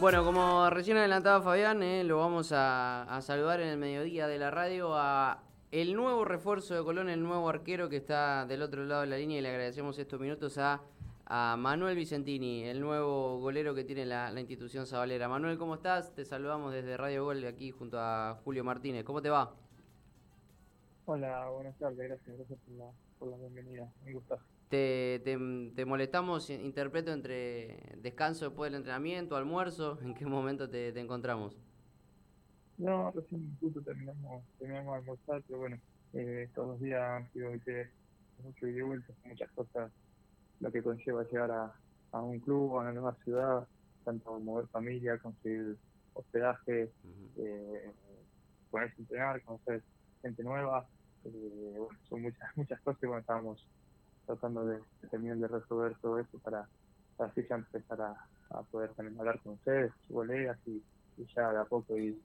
Bueno, como recién adelantaba Fabián, eh, lo vamos a, saludar en el mediodía de la radio a el nuevo refuerzo de Colón, el nuevo arquero que está del otro lado de la línea y le agradecemos estos minutos a, Manuel Vicentini, el nuevo golero que tiene la, institución Zabalera. Manuel, ¿cómo estás? Te saludamos desde Radio Gol aquí junto a Julio Martínez. ¿Cómo te va? Hola, buenas tardes, gracias, gracias por la, por la bienvenida. Un gusto. Te, te, molestamos, interpreto, entre descanso después del entrenamiento, almuerzo, ¿en qué momento te, encontramos? No, recién justo terminamos, terminamos de almorzar, pero bueno, eh, todos los días han sido mucho y de vuelta, muchas cosas, lo que conlleva llegar a, a un club, a una nueva ciudad, tanto mover familia, conseguir hospedaje, eh, ponerse a entrenar, conocer gente nueva, eh, bueno, son muchas muchas cosas y bueno, estábamos tratando de, terminar de resolver todo eso para, así ya empezar a, poder también hablar con ustedes, colegas y, ya de a poco ir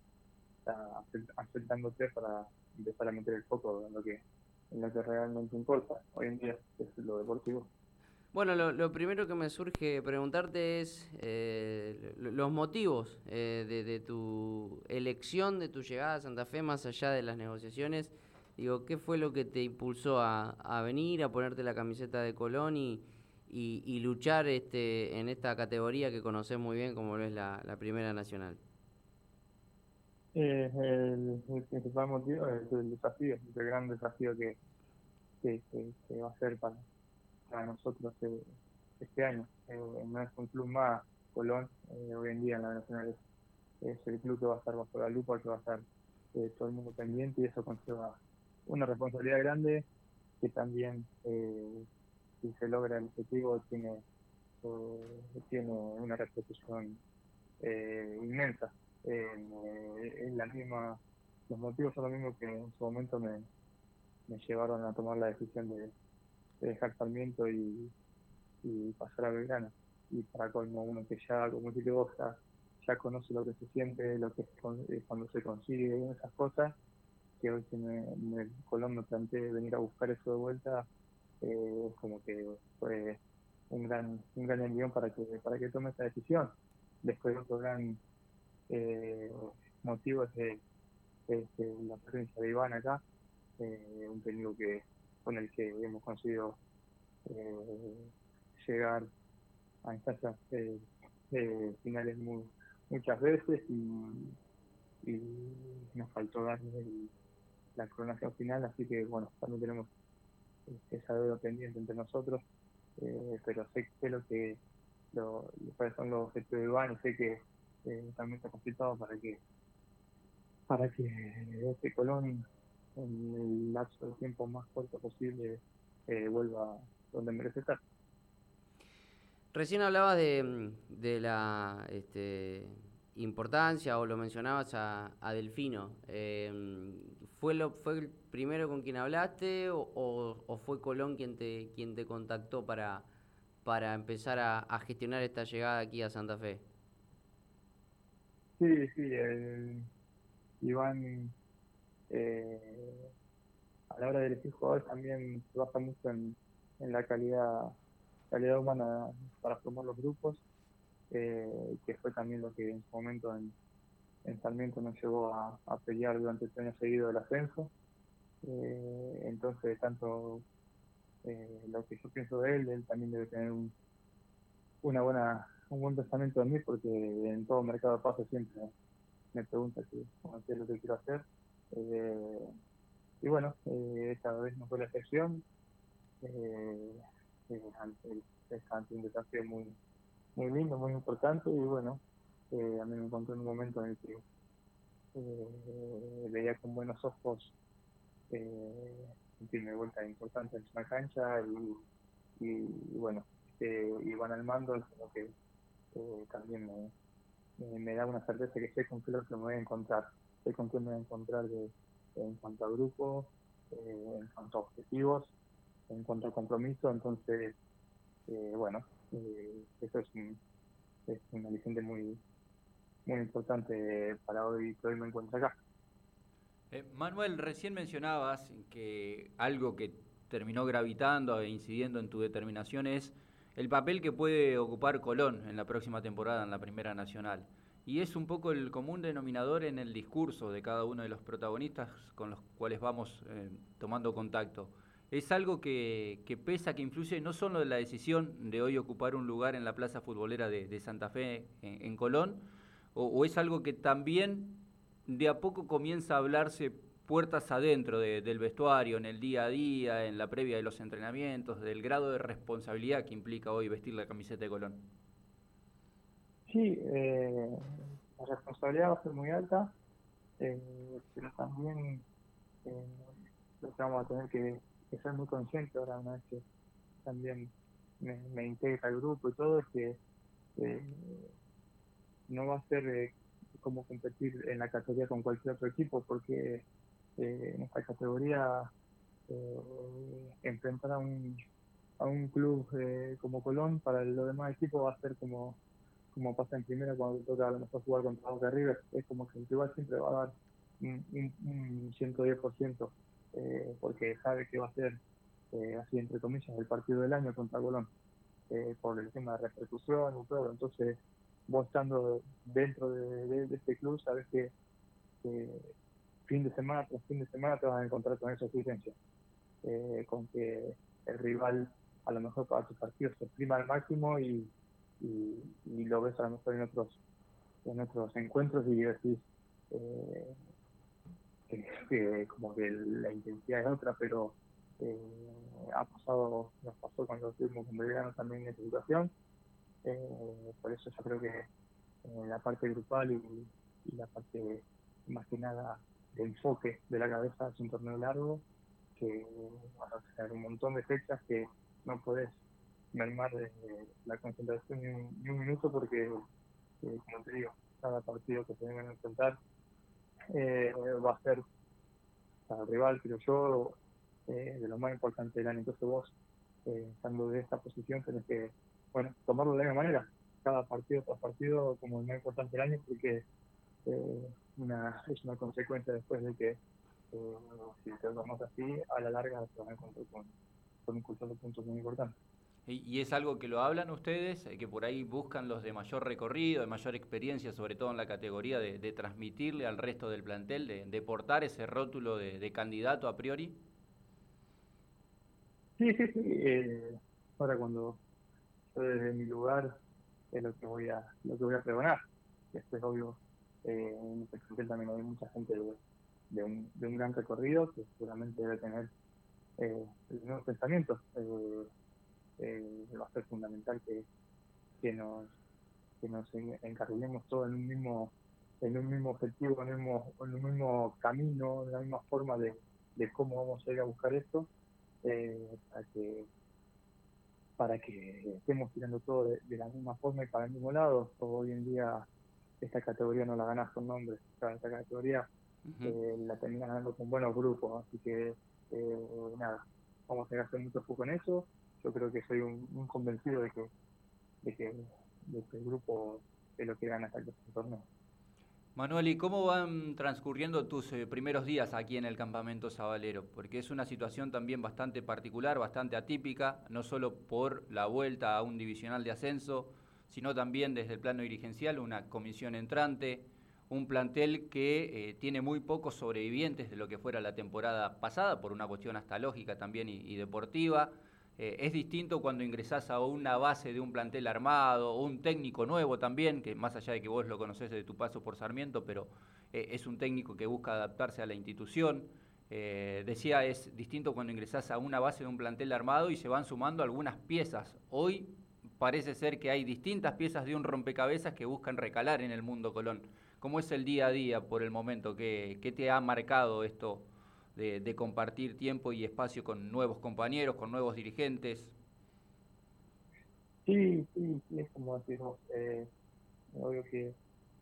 aceptándote para empezar a meter el foco en lo que en lo que realmente importa hoy en día, es lo deportivo. Bueno, lo, primero que me surge preguntarte es eh, los motivos eh, de, tu elección, de tu llegada a Santa Fe, más allá de las negociaciones. Digo, ¿qué fue lo que te impulsó a, venir, a ponerte la camiseta de Colón y, y, luchar este, en esta categoría que conoces muy bien como lo es la, Primera Nacional? Eh, el, principal motivo es el desafío, el gran desafío que, que, va a ser para, para nosotros eh, este año. Eh, no es un club más, Colón, eh, hoy en día en la Nacional es, el club que va a estar bajo la lupa, que va a estar todo el mundo pendiente y eso conlleva una responsabilidad grande que también, eh, si se logra el objetivo, tiene, eh, tiene una repercusión eh, inmensa. en la misma, los motivos son los mismos que en su momento me, me llevaron a tomar la decisión de, dejar Sarmiento y, y pasar a Belgrano. Y para colmo uno que ya, como dice vos, ya, conoce lo que se siente, lo que es cuando se consigue esas cosas, que hoy me, me, Colón me planteé venir a buscar eso de vuelta, eh, como que fue un gran un gran envión para que para que tome esta decisión. Después otro gran eh, motivo es de, la presencia de Iván acá, eh, un técnico que con el que hemos conseguido eh, llegar a instancias finales muy, muchas veces y, y nos faltó darle el, la coronación final, así que bueno, también tenemos esa deuda pendiente entre nosotros, eh, pero sé, sé lo que lo, cuáles son los objetivos de Iván y sé que eh, también está complicado para que para que este Colón en el lapso de tiempo más corto posible eh, vuelva donde merece estar. Recién hablabas de, de la este, importancia o lo mencionabas a, a Delfino. Eh, ¿fue, lo, ¿Fue el primero con quien hablaste o, fue Colón quien te, quien te contactó para, para empezar a, gestionar esta llegada aquí a Santa Fe? Sí, sí, el, Iván eh, a la hora de elegir jugadores también trabaja mucho en, en la calidad, calidad humana para formar los grupos eh, que fue también lo que en su momento en, en Sarmiento nos llevó a, pelear durante este año seguido del ascenso. Eh, entonces, tanto eh, lo que yo pienso de él, él también debe tener un, una buena, un buen pensamiento de mí, porque en todo mercado de pase siempre me pregunta qué, es lo que quiero hacer. y bueno, esta vez no fue la excepción. ante, ante un desafío muy muy lindo, muy importante y bueno, eh, a mí me encontré en un momento en el que eh, veía con buenos ojos eh, vuelta importante en una cancha y, y, bueno, eh, iban al mando, como que eh, también me, me, da una certeza que sé con qué lo que me voy a encontrar, sé con qué me voy a encontrar de, en cuanto a grupo, eh, en cuanto a objetivos, en cuanto a compromiso, entonces, bueno, eso es un, es un aliciente muy, muy importante para hoy que hoy me encuentro acá. Eh, Manuel, recién mencionabas que algo que terminó gravitando e incidiendo en tu determinación es el papel que puede ocupar Colón en la próxima temporada en la Primera Nacional. Y es un poco el común denominador en el discurso de cada uno de los protagonistas con los cuales vamos eh, tomando contacto. Es algo que, pesa, que influye no solo en la decisión de hoy ocupar un lugar en la plaza futbolera de, Santa Fe en, Colón, o, es algo que también de a poco comienza a hablarse puertas adentro del vestuario, en el día a día, en la previa de los entrenamientos, del grado de responsabilidad que implica hoy vestir la camiseta de Colón. Sí, eh, la responsabilidad va a ser muy alta, eh, pero también eh, que vamos a tener que, ser muy conscientes ahora, una vez que también me, integra el grupo y todo, es que no va a ser como competir en la categoría con cualquier otro equipo, porque en esta categoría enfrentar a un, a un club como Colón para los demás equipos va a ser como como pasa en primera cuando toca a lo mejor jugar contra Boca River, es como que el rival siempre va a dar un, 110%, eh, porque sabe que va a ser, eh, así entre comillas, el partido del año contra Colón, eh, por el tema de repercusión y todo. Entonces, vos estando dentro de, este club, sabes que fin de semana tras fin de semana te vas a encontrar con esa exigencia, con que el rival a lo mejor para tu partido se prima al máximo y lo ves a lo mejor en otros, en otros encuentros y decís eh, como que la intensidad es otra, pero eh, ha pasado, nos pasó cuando estuvimos con Belgrano también en esa situación. Eh, por eso yo creo que la parte grupal y, la parte más que nada de enfoque de la cabeza es un torneo largo, que vas a tener un montón de fechas que no podés mermar la concentración ni un, minuto porque, eh, como te digo, cada partido que tengan que enfrentar eh, va a ser al rival, creo yo, eh, de lo más importante del año. Entonces vos, estando de esta posición, tenés que, bueno, tomarlo de la misma manera. Cada partido tras partido como el más importante del año porque una, es una consecuencia después de que si te así, a la larga te vas a encontrar con, con un de puntos muy importante. Y, es algo que lo hablan ustedes, eh, que por ahí buscan los de mayor recorrido, de mayor experiencia, sobre todo en la categoría de, transmitirle al resto del plantel, de, portar ese rótulo de, candidato a priori. Sí, sí, sí. Eh, ahora cuando yo desde mi lugar es lo que voy a lo que voy a pregonar. Después, obvio, eh, en el plantel también hay mucha gente de, un, de un gran recorrido que seguramente debe tener eh, nuevos pensamientos. Eh, eh, va a ser fundamental que, que nos que nos encarguemos todos en un mismo en un mismo objetivo, en un mismo, en un mismo camino, en la misma forma de, de cómo vamos a ir a buscar esto, eh, para que para que estemos tirando todo de, la misma forma y para el mismo lado. Hoy en día esta categoría no la ganas con nombres, esta categoría eh, la terminas ganando con buenos grupos, así que nada, vamos a hacer mucho foco en eso yo creo que soy un, convencido de que, de que, el grupo es lo que gana hasta el torneo. Manuel, ¿y cómo van transcurriendo tus eh, primeros días aquí en el campamento Sabalero? Porque es una situación también bastante particular, bastante atípica, no solo por la vuelta a un divisional de ascenso, sino también desde el plano dirigencial, una comisión entrante, un plantel que eh, tiene muy pocos sobrevivientes de lo que fuera la temporada pasada, por una cuestión hasta lógica también y deportiva. Eh, es distinto cuando ingresás a una base de un plantel armado o un técnico nuevo también, que más allá de que vos lo conocés de tu paso por Sarmiento, pero eh, es un técnico que busca adaptarse a la institución. Eh, decía, es distinto cuando ingresás a una base de un plantel armado y se van sumando algunas piezas. Hoy parece ser que hay distintas piezas de un rompecabezas que buscan recalar en el mundo Colón. ¿Cómo es el día a día por el momento? ¿Qué, qué te ha marcado esto de, compartir tiempo y espacio con nuevos compañeros, con nuevos dirigentes. Sí, sí, es como decir vos, eh, obvio que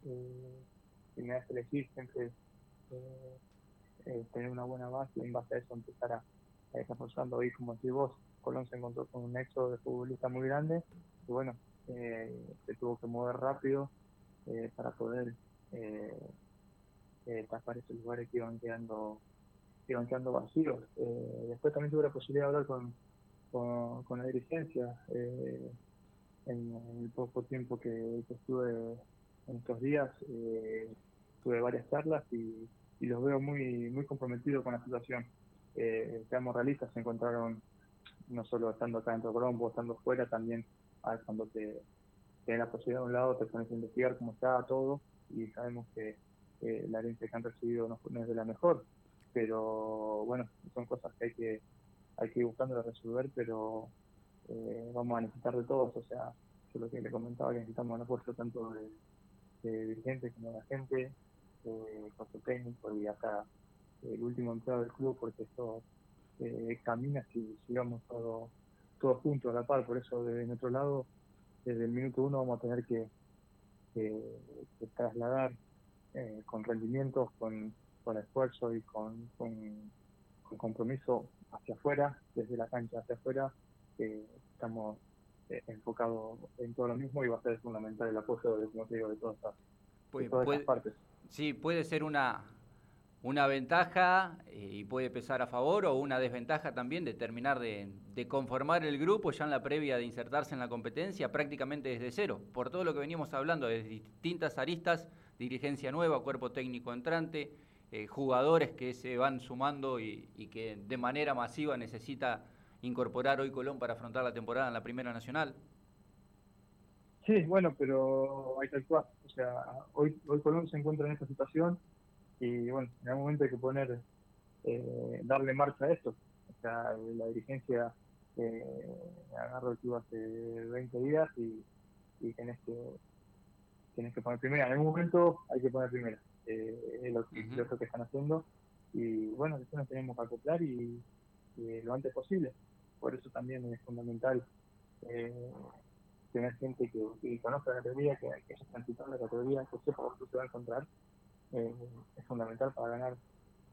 eh, si me hace elegir siempre eh, eh, tener una buena base y en base a eso empezar a, a desarrollando hoy como decís vos, Colón se encontró con un éxodo de futbolista muy grande y bueno, se tuvo que mover rápido para poder tapar esos lugares que iban quedando iban quedando vacíos. Eh, después también tuve la posibilidad de hablar con, con, la dirigencia. Eh, en, el poco tiempo que, estuve en estos días, eh, tuve varias charlas y, los veo muy muy comprometidos con la situación. Eh, seamos realistas, se encontraron no solo estando acá dentro de Colombo, estando fuera, también cuando te tienes la posibilidad de un lado, te pones a investigar cómo está todo y sabemos que la herencia que han recibido no, no, es de la mejor, pero bueno, son cosas que hay que hay que ir buscando resolver, pero eh, vamos a necesitar de todos, o sea, yo lo que le comentaba que necesitamos un apoyo tanto de, dirigentes como de la gente, eh, con su técnico y acá el último empleado del club, porque esto eh, camina si sigamos todos todos juntos a la par, por eso desde nuestro lado, desde el minuto uno vamos a tener que, trasladar eh, con rendimientos, con, con esfuerzo y con, con compromiso hacia afuera, desde la cancha hacia afuera, que estamos eh, enfocados en todo lo mismo y va a ser fundamental el apoyo de, como de todas estas, partes. Sí, puede ser una, una ventaja eh, y puede pesar a favor o una desventaja también de terminar de, conformar el grupo ya en la previa de insertarse en la competencia prácticamente desde cero, por todo lo que veníamos hablando, de distintas aristas, dirigencia nueva, cuerpo técnico entrante, eh, jugadores que se van sumando y, que de manera masiva necesita incorporar hoy Colón para afrontar la temporada en la Primera Nacional? Sí, bueno, pero hay que actuar. O sea, hoy, hoy Colón se encuentra en esta situación y bueno, en algún momento hay que poner, eh, darle marcha a esto. O sea, la dirigencia eh, agarró el club hace 20 días y, y tenés que, tienes que poner primera. En algún momento hay que poner primera eh, lo, que están haciendo. Y bueno, eso nos tenemos que acoplar y, lo antes posible. Por eso también es fundamental eh, tener gente que, conozca la categoría, que, que haya transitado la categoría, que sepa lo que se va a encontrar. Eh, es fundamental para ganar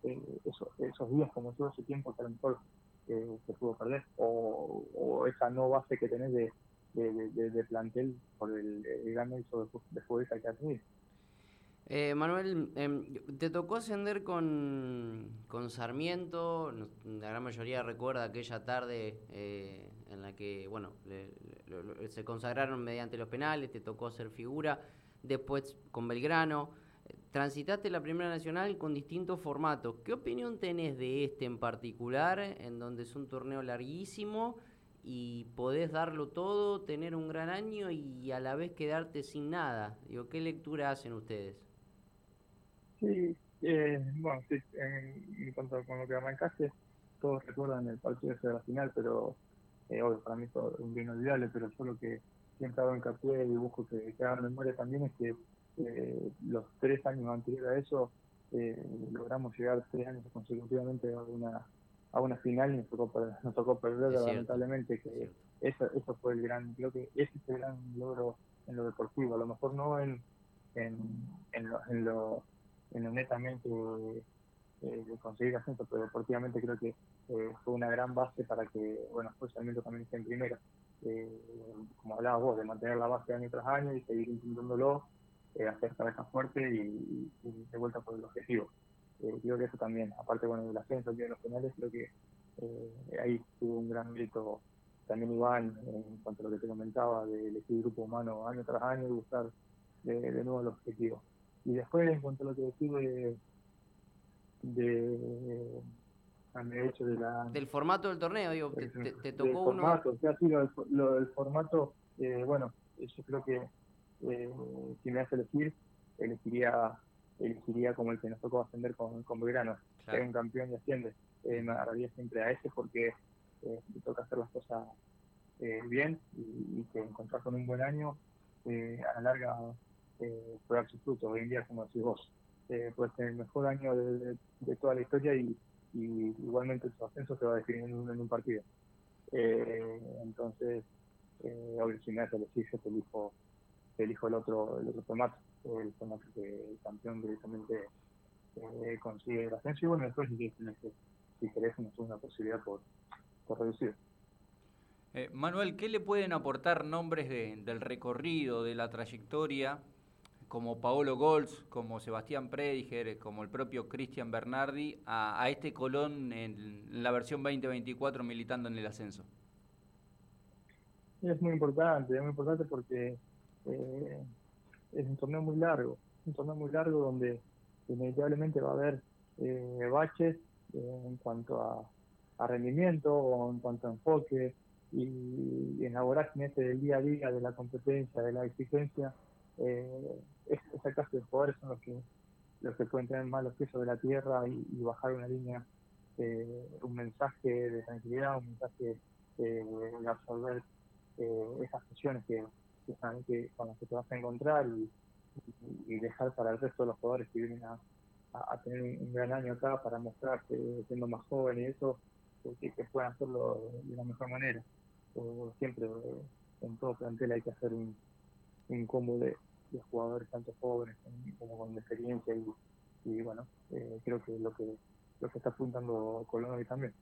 eh, esos días como todo ese tiempo que a lo mejor se pudo perder. O, esa no base que tenés de, de, plantel por el, gran éxito de, futbolista que tenido. Eh, Manuel, em, te tocó ascender con, Sarmiento, la gran mayoría recuerda aquella tarde eh, en la que, bueno, se consagraron mediante los penales, te tocó ser figura, después con Belgrano, transitaste la Primera Nacional con distintos formatos. ¿Qué opinión tenés de este en particular, en donde es un torneo larguísimo y podés darlo todo, tener un gran año y a la vez quedarte sin nada? Digo, ¿qué lectura hacen ustedes? Sí, eh, bueno, sí, en, cuanto con lo que arrancaste, todos recuerdan el partido de la final, pero eh, obvio, para mí es un bien inolvidable, pero yo lo que siempre hago hincapié y busco que, que hagan memoria también es que eh, los tres años anteriores a eso eh, logramos llegar tres años consecutivamente a una a una final y nos tocó, nos tocó perder lamentablemente que eso, eso fue el gran creo que ese es el gran logro en lo deportivo a lo mejor no en en, en lo, en lo en netamente eh, de conseguir ascenso, pero deportivamente creo que eh, fue una gran base para que, bueno, después Sarmiento también esté en primera. Eh, como hablabas vos, de mantener la base año tras año y seguir intentándolo, hacer cabeza fuerte y, de vuelta por el objetivo. creo que eso también, aparte bueno, del ascenso de los penales, creo que ahí tuvo un gran grito también Iván en cuanto a lo que te comentaba de elegir grupo humano año tras año y buscar de, de nuevo el objetivo. Y después, en cuanto a lo que decís de, de, hecho de la, del formato del torneo, digo, te, tocó uno. Formato, o sea, sí, lo, del formato, eh, bueno, yo creo que eh, si me hace elegir, elegiría elegiría como el que nos tocó ascender con, con Belgrano, que es un campeón y asciende. Eh, me agarraría siempre a ese porque eh, te toca hacer las cosas eh, bien y, y, que encontrar con un buen año eh, a la larga eh, puede dar su fruto. Hoy en día, como decís vos, eh, puede ser el mejor año de, toda la historia y, igualmente su ascenso se va a definir en un, partido. Eh, entonces, eh, obvio, si me hace elegir, yo te elijo, elijo el otro, el otro formato, el formato que el campeón directamente eh, consigue el ascenso y bueno, después si, si querés una posibilidad por, por reducir. Eh, Manuel, ¿qué le pueden aportar nombres del recorrido, de la trayectoria como Paolo Golds, como Sebastián Prediger, como el propio Cristian Bernardi, a, este Colón en, la versión 2024 militando en el ascenso? Es muy importante, es muy importante porque eh, es un torneo muy largo, un torneo muy largo donde inevitablemente va a haber eh, baches eh, en cuanto a, rendimiento o en cuanto a enfoque y, en la vorágine este del día a día, de la competencia, de la exigencia, eh, esa clase de jugadores son los que los que pueden tener más los pies sobre la tierra y, bajar una línea, un mensaje de tranquilidad, un mensaje de absorber esas presiones que, que, con las que te vas a encontrar y, dejar para el resto de los jugadores que vienen a, a, tener un, gran año acá para mostrarse siendo más joven y eso, que, que puedan hacerlo de la mejor manera. siempre eh, en todo plantel hay que hacer un, un combo de, jugadores tanto jóvenes como con experiencia y, y bueno, eh, creo que lo que lo que está apuntando Colón hoy también.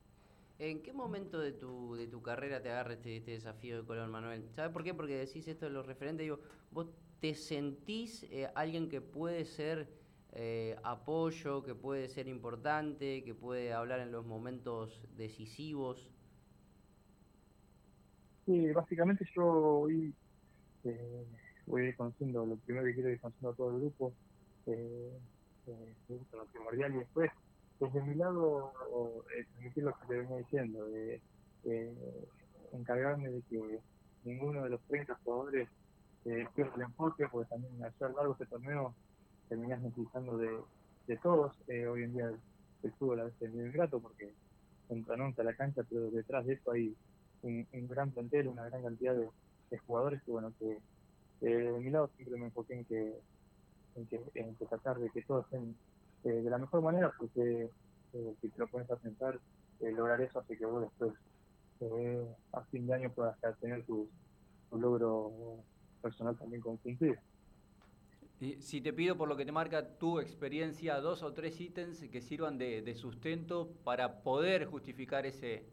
¿En qué momento de tu, de tu carrera te agarra este, este desafío de Colón, Manuel? ¿Sabes por qué? Porque decís esto de los referentes. Digo, ¿vos te sentís eh, alguien que puede ser eh, apoyo, que puede ser importante, que puede hablar en los momentos decisivos? Sí, básicamente yo voy, eh, voy conociendo, lo primero que quiero es conociendo a todo el grupo, eh, lo primordial y después desde mi lado, transmitir lo que te venía diciendo, de encargarme de que ninguno de los 30 jugadores eh, pierda el enfoque, porque también al ser largo este torneo terminás necesitando de, de todos. Eh, hoy en día el, fútbol a veces es muy ingrato porque entra a la cancha, pero detrás de eso hay un, gran plantel, una gran cantidad de, jugadores que, bueno, que de mi lado siempre me enfoqué en que, en que, en tratar de que todos estén eh, de la mejor manera, porque eh, si te lo pones a pensar, eh, lograr eso hace que vos después, a fin de año, puedas tener tu, logro personal también con cumplir. Si te pido por lo que te marca tu experiencia, dos o tres ítems que sirvan de, sustento para poder justificar ese,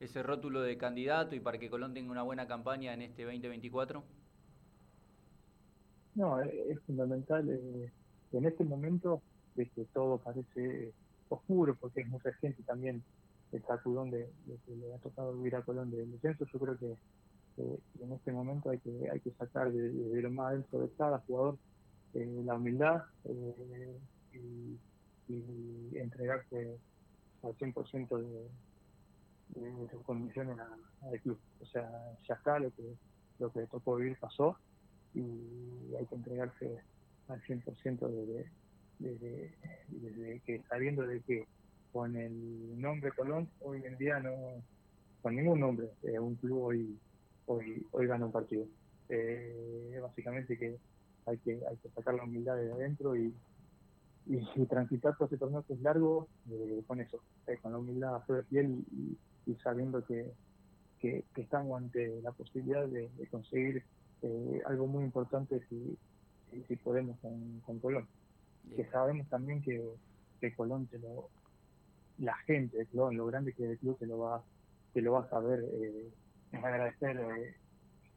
ese rótulo de candidato y para que Colón tenga una buena campaña en este 2024? No, es fundamental. en este momento de que todo parece oscuro, porque es mucha gente también el sacudón de, que le ha tocado vivir a Colón del descenso, yo creo que, en este momento hay que hay que sacar de, lo más dentro de cada jugador eh, la humildad eh, y, entregarse al 100% de, de sus condiciones al club. O sea, ya está, lo que, lo que tocó vivir pasó y hay que entregarse al 100% de, desde, desde que sabiendo de que con el nombre Colón hoy en día no con ningún nombre eh, un club hoy hoy hoy gana un partido. Eh, básicamente que hay que hay que sacar la humildad de adentro y, y, transitar todo ese torneo que es largo eh, con eso eh, con la humildad a de piel y, sabiendo que, que, estamos ante la posibilidad de, conseguir algo muy importante si, si, podemos con, con Colón que sabemos también que, que Colón te lo, la gente de Colón, lo grande que es el club, te lo va, te lo va a saber eh, agradecer eh,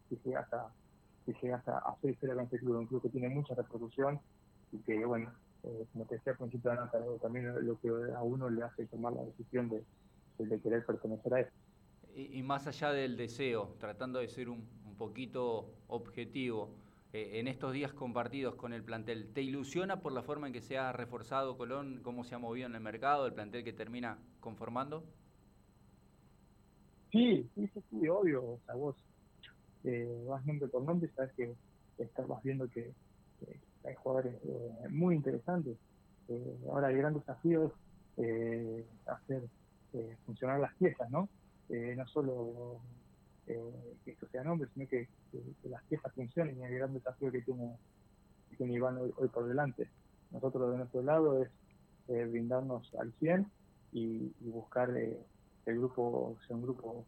si llegas a si llegas a hacer historia con este club, un club que tiene mucha repercusión y que bueno, eh, como te decía al principio de la también lo que a uno le hace tomar la decisión de, de querer pertenecer a eso. Y, y, más allá del deseo, tratando de ser un, un poquito objetivo, eh, en estos días compartidos con el plantel. ¿Te ilusiona por la forma en que se ha reforzado Colón, cómo se ha movido en el mercado, el plantel que termina conformando? Sí, sí, sí, obvio. O sea, vos eh, vas nombre por nombre sabes que estás viendo que, hay jugadores eh, muy interesantes. Ahora el gran desafío es hacer funcionar las piezas, ¿no? no solo eh, que esto sea nombre, sino que, las piezas funcionen y el gran desafío que tiene, que Iván hoy, por delante. Nosotros de nuestro lado es eh, brindarnos al 100 y, buscar eh, que el grupo sea un grupo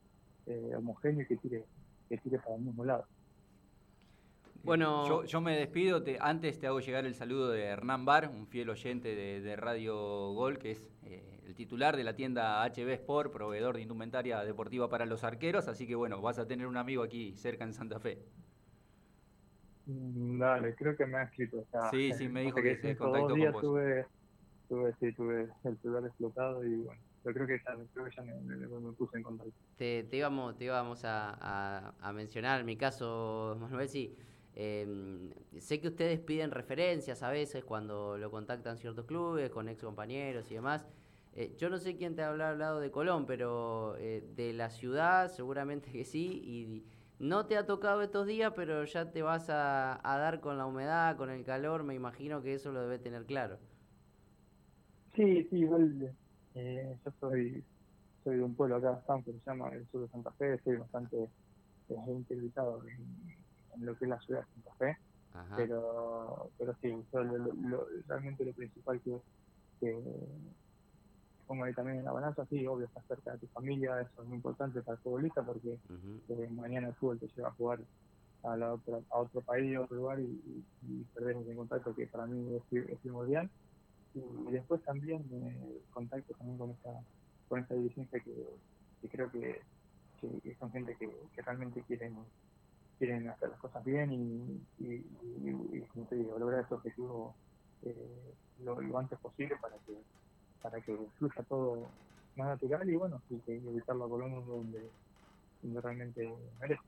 homogéneo y que tire, que tire para el mismo lado. Bueno, yo, me despido. Te, antes te hago llegar el saludo de Hernán Bar, un fiel oyente de, Radio Gol, que es eh, el titular de la tienda HB Sport, proveedor de indumentaria deportiva para los arqueros. Así que bueno, vas a tener un amigo aquí cerca en Santa Fe. Mm, dale, creo que me ha escrito. sí, sí, me dijo que, se contactó con vos. Tuve, tuve, sí, tuve el celular explotado y bueno, pero creo que ya, creo que ya me, puse en contacto. Te, te íbamos, te íbamos a, a, mencionar, en mi caso, Manuel, sí. Em, sé que ustedes piden referencias a veces cuando lo contactan ciertos clubes, con ex compañeros y demás. Eh, yo no sé quién te ha hablado de Colón, pero eh, de la ciudad seguramente que sí. Y no te ha tocado estos días, pero ya te vas a, dar con la humedad, con el calor. Me imagino que eso lo debe tener claro. Sí, sí, igual eh, yo soy, soy de un pueblo acá, que se llama el sur de Santa Fe. Estoy bastante eh, interiorizado en, lo que es la ciudad de Santa Fe. Pero, pero sí, realmente lo principal que, que pongo ahí también en la balanza, sí, obvio, estar cerca de tu familia, eso es muy importante para el futbolista porque mañana el fútbol te lleva a jugar a, la otra, a otro país, a otro lugar y, y, perdemos el contacto que para mí es, primordial. Y, después también eh, contacto también con esta, con esta dirigencia que, creo que, son gente que, realmente quieren quieren hacer las cosas bien y, y, como te digo, lograr ese objetivo eh, lo antes posible para que para que fluya todo más natural y bueno, y que evitar la colonia donde, donde realmente merece.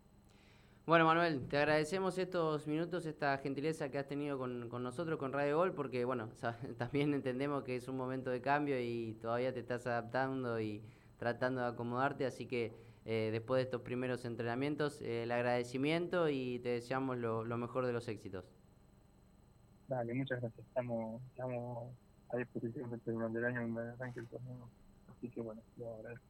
Bueno, Manuel, te agradecemos estos minutos, esta gentileza que has tenido con, con nosotros, con Radio Gol, porque bueno, también entendemos que es un momento de cambio y todavía te estás adaptando y tratando de acomodarte, así que eh, después de estos primeros entrenamientos, eh, el agradecimiento y te deseamos lo, lo mejor de los éxitos. Dale, muchas gracias. Estamos, estamos a disposición durante el año en el torneo. Así que bueno, lo agradezco.